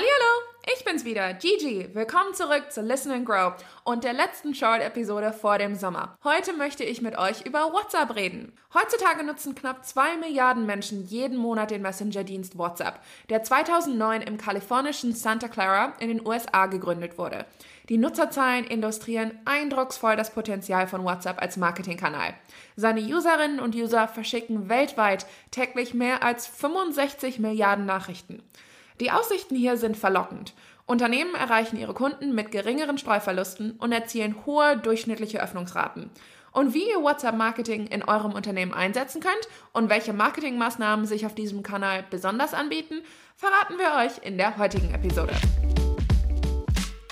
Hallo, ich bin's wieder, Gigi. Willkommen zurück zu Listen and Grow und der letzten Short-Episode vor dem Sommer. Heute möchte ich mit euch über WhatsApp reden. Heutzutage nutzen knapp zwei Milliarden Menschen jeden Monat den Messenger-Dienst WhatsApp, der 2009 im kalifornischen Santa Clara in den USA gegründet wurde. Die Nutzerzahlen illustrieren eindrucksvoll das Potenzial von WhatsApp als Marketingkanal. Seine Userinnen und User verschicken weltweit täglich mehr als 65 Milliarden Nachrichten. Die Aussichten hier sind verlockend. Unternehmen erreichen ihre Kunden mit geringeren Streuverlusten und erzielen hohe durchschnittliche Öffnungsraten. Und wie ihr WhatsApp-Marketing in eurem Unternehmen einsetzen könnt und welche Marketingmaßnahmen sich auf diesem Kanal besonders anbieten, verraten wir euch in der heutigen Episode.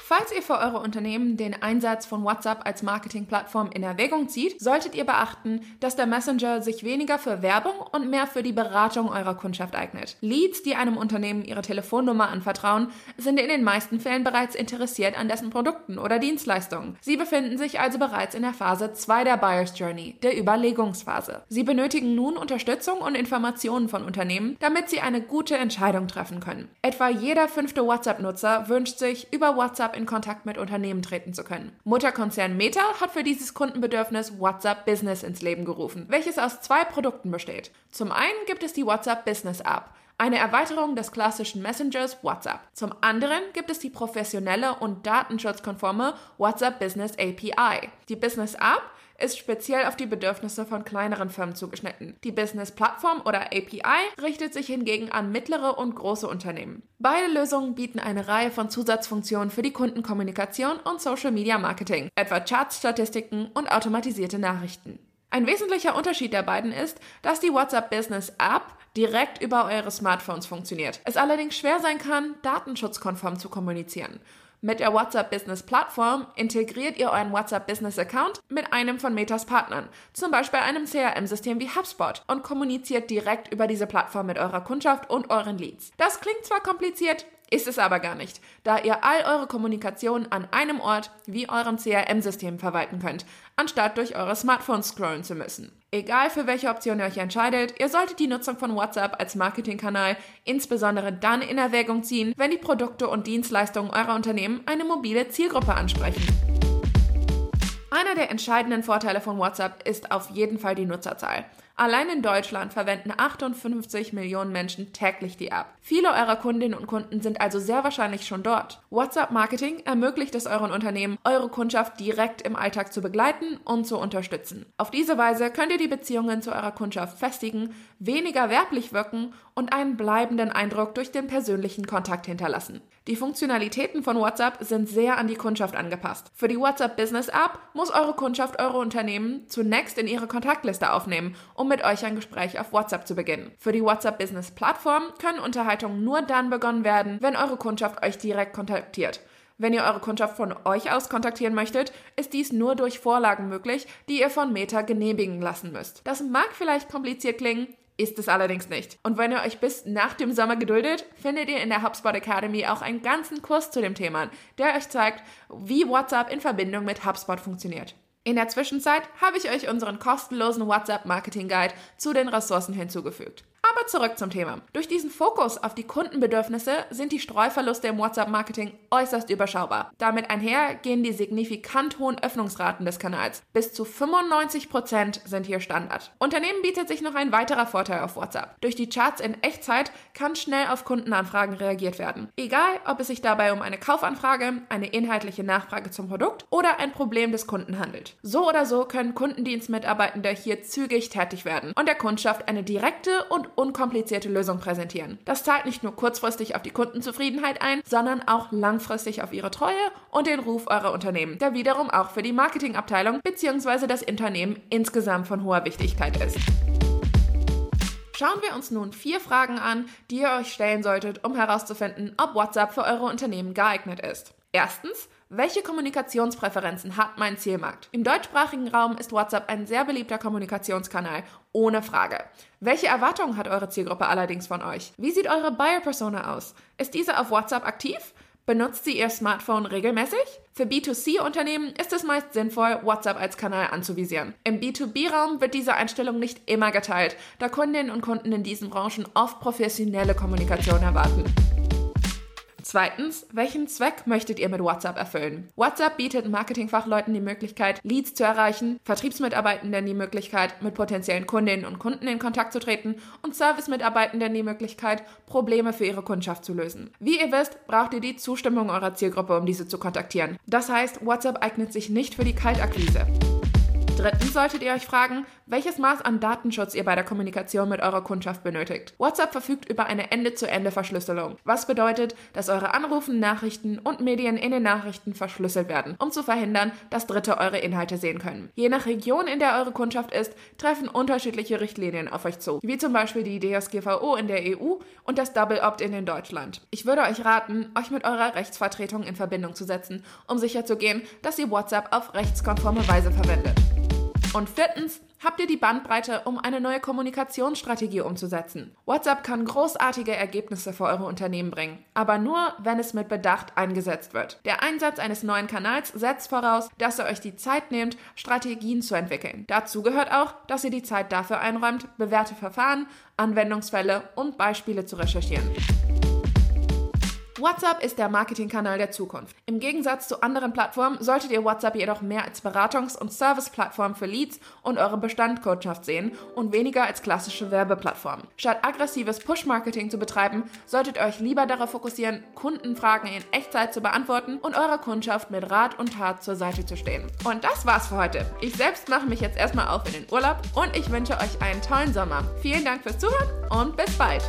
Falls ihr für eure Unternehmen den Einsatz von WhatsApp als Marketingplattform in Erwägung zieht, solltet ihr beachten, dass der Messenger sich weniger für Werbung und mehr für die Beratung eurer Kundschaft eignet. Leads, die einem Unternehmen ihre Telefonnummer anvertrauen, sind in den meisten Fällen bereits interessiert an dessen Produkten oder Dienstleistungen. Sie befinden sich also bereits in der Phase 2 der Buyer's Journey, der Überlegungsphase. Sie benötigen nun Unterstützung und Informationen von Unternehmen, damit sie eine gute Entscheidung treffen können. Etwa jeder fünfte WhatsApp-Nutzer wünscht sich, über WhatsApp in Kontakt mit Unternehmen treten zu können. Mutterkonzern Meta hat für dieses Kundenbedürfnis WhatsApp Business ins Leben gerufen, welches aus zwei Produkten besteht. Zum einen gibt es die WhatsApp Business App, eine Erweiterung des klassischen Messengers WhatsApp. Zum anderen gibt es die professionelle und datenschutzkonforme WhatsApp Business API. Die Business App ist speziell auf die Bedürfnisse von kleineren Firmen zugeschnitten. Die Business Plattform oder API richtet sich hingegen an mittlere und große Unternehmen. Beide Lösungen bieten eine Reihe von Zusatzfunktionen für die Kundenkommunikation und Social Media Marketing, etwa Charts, Statistiken und automatisierte Nachrichten. Ein wesentlicher Unterschied der beiden ist, dass die WhatsApp Business App direkt über eure Smartphones funktioniert. Es allerdings schwer sein kann, datenschutzkonform zu kommunizieren. Mit der WhatsApp Business Plattform integriert ihr euren WhatsApp Business Account mit einem von Metas Partnern, zum Beispiel einem CRM-System wie HubSpot und kommuniziert direkt über diese Plattform mit eurer Kundschaft und euren Leads. Das klingt zwar kompliziert, ist es aber gar nicht, da ihr all eure Kommunikation an einem Ort wie eurem CRM-System verwalten könnt, anstatt durch eure Smartphones scrollen zu müssen. Egal für welche Option ihr euch entscheidet, ihr solltet die Nutzung von WhatsApp als Marketingkanal insbesondere dann in Erwägung ziehen, wenn die Produkte und Dienstleistungen eurer Unternehmen eine mobile Zielgruppe ansprechen. Einer der entscheidenden Vorteile von WhatsApp ist auf jeden Fall die Nutzerzahl. Allein in Deutschland verwenden 58 Millionen Menschen täglich die App. Viele eurer Kundinnen und Kunden sind also sehr wahrscheinlich schon dort. WhatsApp Marketing ermöglicht es euren Unternehmen, eure Kundschaft direkt im Alltag zu begleiten und zu unterstützen. Auf diese Weise könnt ihr die Beziehungen zu eurer Kundschaft festigen, weniger werblich wirken und einen bleibenden Eindruck durch den persönlichen Kontakt hinterlassen. Die Funktionalitäten von WhatsApp sind sehr an die Kundschaft angepasst. Für die WhatsApp Business App muss eure Kundschaft eure Unternehmen zunächst in ihre Kontaktliste aufnehmen, um mit euch ein Gespräch auf WhatsApp zu beginnen. Für die WhatsApp Business Plattform können Unterhaltungen nur dann begonnen werden, wenn eure Kundschaft euch direkt kontaktiert. Wenn ihr eure Kundschaft von euch aus kontaktieren möchtet, ist dies nur durch Vorlagen möglich, die ihr von Meta genehmigen lassen müsst. Das mag vielleicht kompliziert klingen, ist es allerdings nicht. Und wenn ihr euch bis nach dem Sommer geduldet, findet ihr in der HubSpot Academy auch einen ganzen Kurs zu dem Thema, der euch zeigt, wie WhatsApp in Verbindung mit HubSpot funktioniert. In der Zwischenzeit habe ich euch unseren kostenlosen WhatsApp Marketing Guide zu den Ressourcen hinzugefügt. Aber zurück zum Thema. Durch diesen Fokus auf die Kundenbedürfnisse sind die Streuverluste im WhatsApp-Marketing äußerst überschaubar. Damit einher gehen die signifikant hohen Öffnungsraten des Kanals. Bis zu 95% sind hier Standard. Unternehmen bietet sich noch ein weiterer Vorteil auf WhatsApp. Durch die Charts in Echtzeit kann schnell auf Kundenanfragen reagiert werden. Egal, ob es sich dabei um eine Kaufanfrage, eine inhaltliche Nachfrage zum Produkt oder ein Problem des Kunden handelt. So oder so können Kundendienstmitarbeitende hier zügig tätig werden und der Kundschaft eine direkte und unkomplizierte Lösung präsentieren. Das zahlt nicht nur kurzfristig auf die Kundenzufriedenheit ein, sondern auch langfristig auf ihre Treue und den Ruf eurer Unternehmen, der wiederum auch für die Marketingabteilung bzw. das Unternehmen insgesamt von hoher Wichtigkeit ist. Schauen wir uns nun vier Fragen an, die ihr euch stellen solltet, um herauszufinden, ob WhatsApp für eure Unternehmen geeignet ist. Erstens, welche Kommunikationspräferenzen hat mein Zielmarkt? Im deutschsprachigen Raum ist WhatsApp ein sehr beliebter Kommunikationskanal, ohne Frage. Welche Erwartungen hat eure Zielgruppe allerdings von euch? Wie sieht eure Buyer-Persona aus? Ist diese auf WhatsApp aktiv? Benutzt sie ihr Smartphone regelmäßig? Für B2C-Unternehmen ist es meist sinnvoll, WhatsApp als Kanal anzuvisieren. Im B2B-Raum wird diese Einstellung nicht immer geteilt, da Kundinnen und Kunden in diesen Branchen oft professionelle Kommunikation erwarten. Zweitens, welchen Zweck möchtet ihr mit WhatsApp erfüllen? WhatsApp bietet Marketingfachleuten die Möglichkeit, Leads zu erreichen, Vertriebsmitarbeitenden die Möglichkeit, mit potenziellen Kundinnen und Kunden in Kontakt zu treten und Servicemitarbeitenden die Möglichkeit, Probleme für ihre Kundschaft zu lösen. Wie ihr wisst, braucht ihr die Zustimmung eurer Zielgruppe, um diese zu kontaktieren. Das heißt, WhatsApp eignet sich nicht für die Kaltakquise. Drittens solltet ihr euch fragen, welches Maß an Datenschutz ihr bei der Kommunikation mit eurer Kundschaft benötigt. WhatsApp verfügt über eine Ende-zu-Ende-Verschlüsselung, was bedeutet, dass eure Anrufen, Nachrichten und Medien in den Nachrichten verschlüsselt werden, um zu verhindern, dass Dritte eure Inhalte sehen können. Je nach Region, in der eure Kundschaft ist, treffen unterschiedliche Richtlinien auf euch zu, wie zum Beispiel die DSGVO in der EU und das Double Opt-in in Deutschland. Ich würde euch raten, euch mit eurer Rechtsvertretung in Verbindung zu setzen, um sicherzugehen, dass ihr WhatsApp auf rechtskonforme Weise verwendet. Und viertens, habt ihr die Bandbreite, um eine neue Kommunikationsstrategie umzusetzen. WhatsApp kann großartige Ergebnisse für eure Unternehmen bringen, aber nur, wenn es mit Bedacht eingesetzt wird. Der Einsatz eines neuen Kanals setzt voraus, dass ihr euch die Zeit nehmt, Strategien zu entwickeln. Dazu gehört auch, dass ihr die Zeit dafür einräumt, bewährte Verfahren, Anwendungsfälle und Beispiele zu recherchieren. WhatsApp ist der Marketingkanal der Zukunft. Im Gegensatz zu anderen Plattformen solltet ihr WhatsApp jedoch mehr als Beratungs- und Serviceplattform für Leads und eure Bestandkundschaft sehen und weniger als klassische Werbeplattform. Statt aggressives Push-Marketing zu betreiben, solltet ihr euch lieber darauf fokussieren, Kundenfragen in Echtzeit zu beantworten und eurer Kundschaft mit Rat und Tat zur Seite zu stehen. Und das war's für heute. Ich selbst mache mich jetzt erstmal auf in den Urlaub und ich wünsche euch einen tollen Sommer. Vielen Dank fürs Zuhören und bis bald.